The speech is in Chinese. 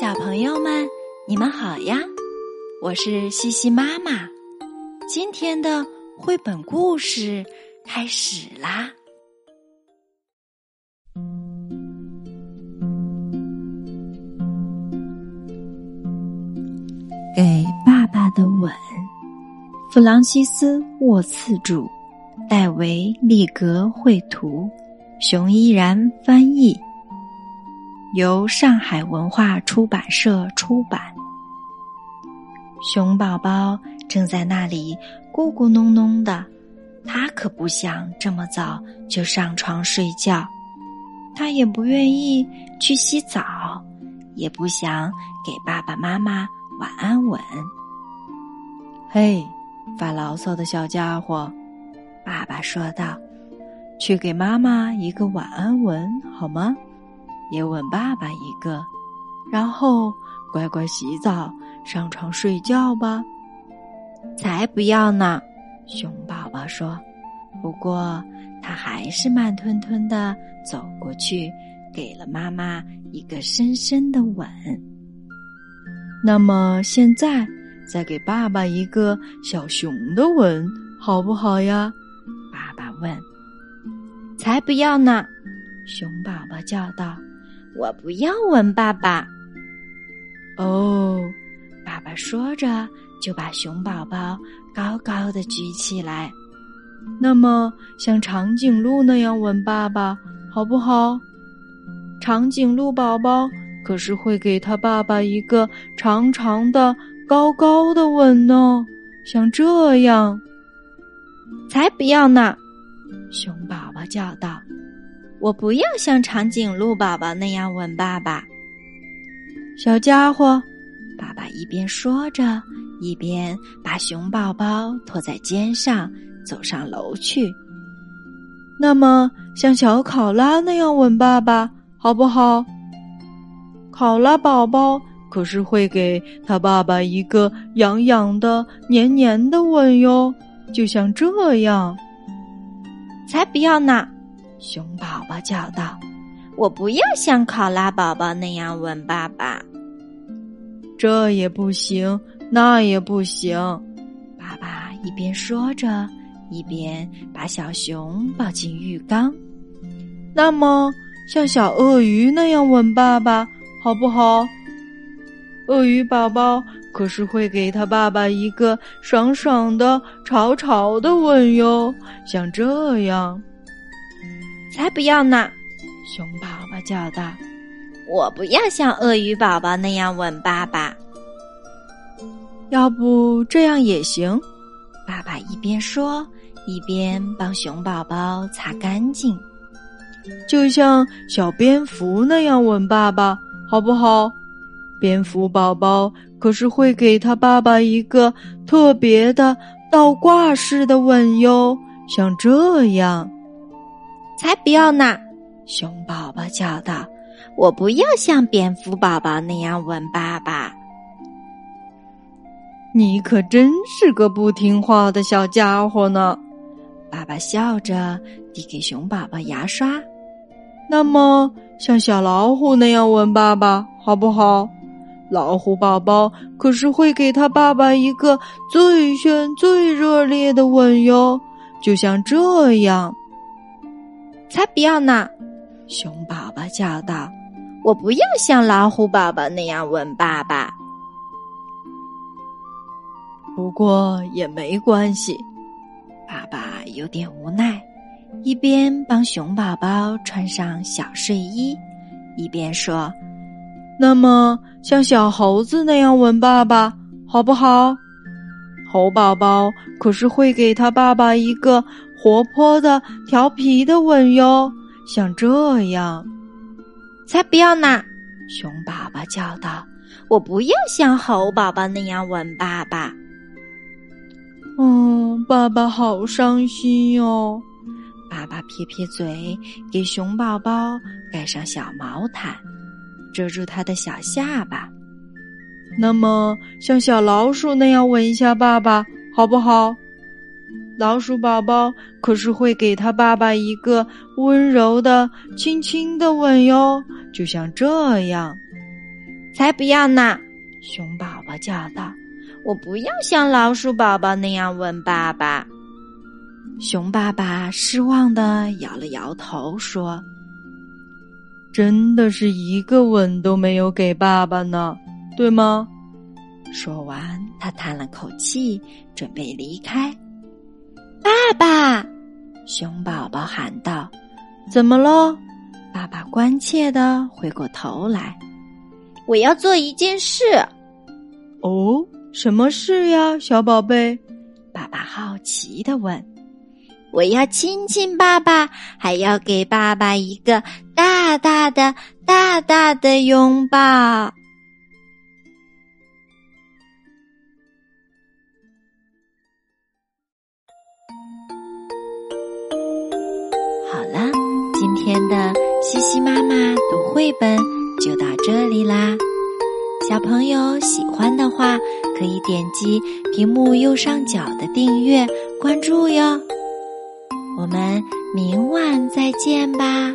小朋友们，你们好呀！我是西西妈妈。今天的绘本故事开始啦。给爸爸的吻，弗朗西斯·沃茨著，戴维·利格绘图，熊依然翻译。由上海文化出版社出版。熊宝宝正在那里咕咕哝哝的，他可不想这么早就上床睡觉，他也不愿意去洗澡，也不想给爸爸妈妈晚安吻。嘿，发牢骚的小家伙，爸爸说道：“去给妈妈一个晚安吻好吗？”也吻爸爸一个，然后乖乖洗澡、上床睡觉吧。才不要呢！熊宝宝说。不过他还是慢吞吞的走过去，给了妈妈一个深深的吻。那么现在再给爸爸一个小熊的吻，好不好呀？爸爸问。才不要呢！熊宝宝叫道。我不要吻爸爸。哦，爸爸说着就把熊宝宝高高的举起来。那么，像长颈鹿那样吻爸爸，好不好？长颈鹿宝宝可是会给他爸爸一个长长的、高高的吻呢，像这样。才不要呢！熊宝宝叫道。我不要像长颈鹿宝宝那样吻爸爸，小家伙。爸爸一边说着，一边把熊宝宝托在肩上，走上楼去。那么，像小考拉那样吻爸爸，好不好？考拉宝宝可是会给他爸爸一个痒痒的、黏黏的吻哟，就像这样。才不要呢！熊宝宝叫道：“我不要像考拉宝宝那样吻爸爸。”这也不行，那也不行。爸爸一边说着，一边把小熊抱进浴缸。那么，像小鳄鱼那样吻爸爸，好不好？鳄鱼宝宝可是会给他爸爸一个爽爽的、潮潮的吻哟，像这样。才不要呢！熊宝宝叫道：“我不要像鳄鱼宝宝那样吻爸爸。要不这样也行。”爸爸一边说，一边帮熊宝宝擦干净，就像小蝙蝠那样吻爸爸，好不好？蝙蝠宝宝可是会给他爸爸一个特别的倒挂式的吻哟，像这样。才不要呢！熊宝宝叫道：“我不要像蝙蝠宝宝那样吻爸爸。”你可真是个不听话的小家伙呢！爸爸笑着递给熊宝宝牙刷。那么，像小老虎那样吻爸爸好不好？老虎宝宝可是会给他爸爸一个最炫、最热烈的吻哟，就像这样。才不要呢！熊宝宝叫道：“我不要像老虎宝宝那样吻爸爸。”不过也没关系，爸爸有点无奈，一边帮熊宝宝穿上小睡衣，一边说：“那么像小猴子那样吻爸爸，好不好？”猴宝宝可是会给他爸爸一个。活泼的、调皮的吻哟，像这样。才不要呢！熊宝宝叫道：“我不要像猴宝宝那样吻爸爸。”嗯，爸爸好伤心哟。爸爸撇撇嘴，给熊宝宝盖上小毛毯，遮住他的小下巴。那么，像小老鼠那样吻一下爸爸，好不好？老鼠宝宝可是会给他爸爸一个温柔的、轻轻的吻哟，就像这样。才不要呢！熊宝宝叫道：“我不要像老鼠宝宝那样吻爸爸。”熊爸爸失望的摇了摇头，说：“真的是一个吻都没有给爸爸呢，对吗？”说完，他叹了口气，准备离开。爸爸，熊宝宝喊道：“怎么了？”爸爸关切的回过头来：“我要做一件事。”哦，什么事呀，小宝贝？爸爸好奇的问。“我要亲亲爸爸，还要给爸爸一个大大的、大大的拥抱。”天的西西妈妈读绘本就到这里啦。小朋友喜欢的话，可以点击屏幕右上角的订阅关注哟。我们明晚再见吧，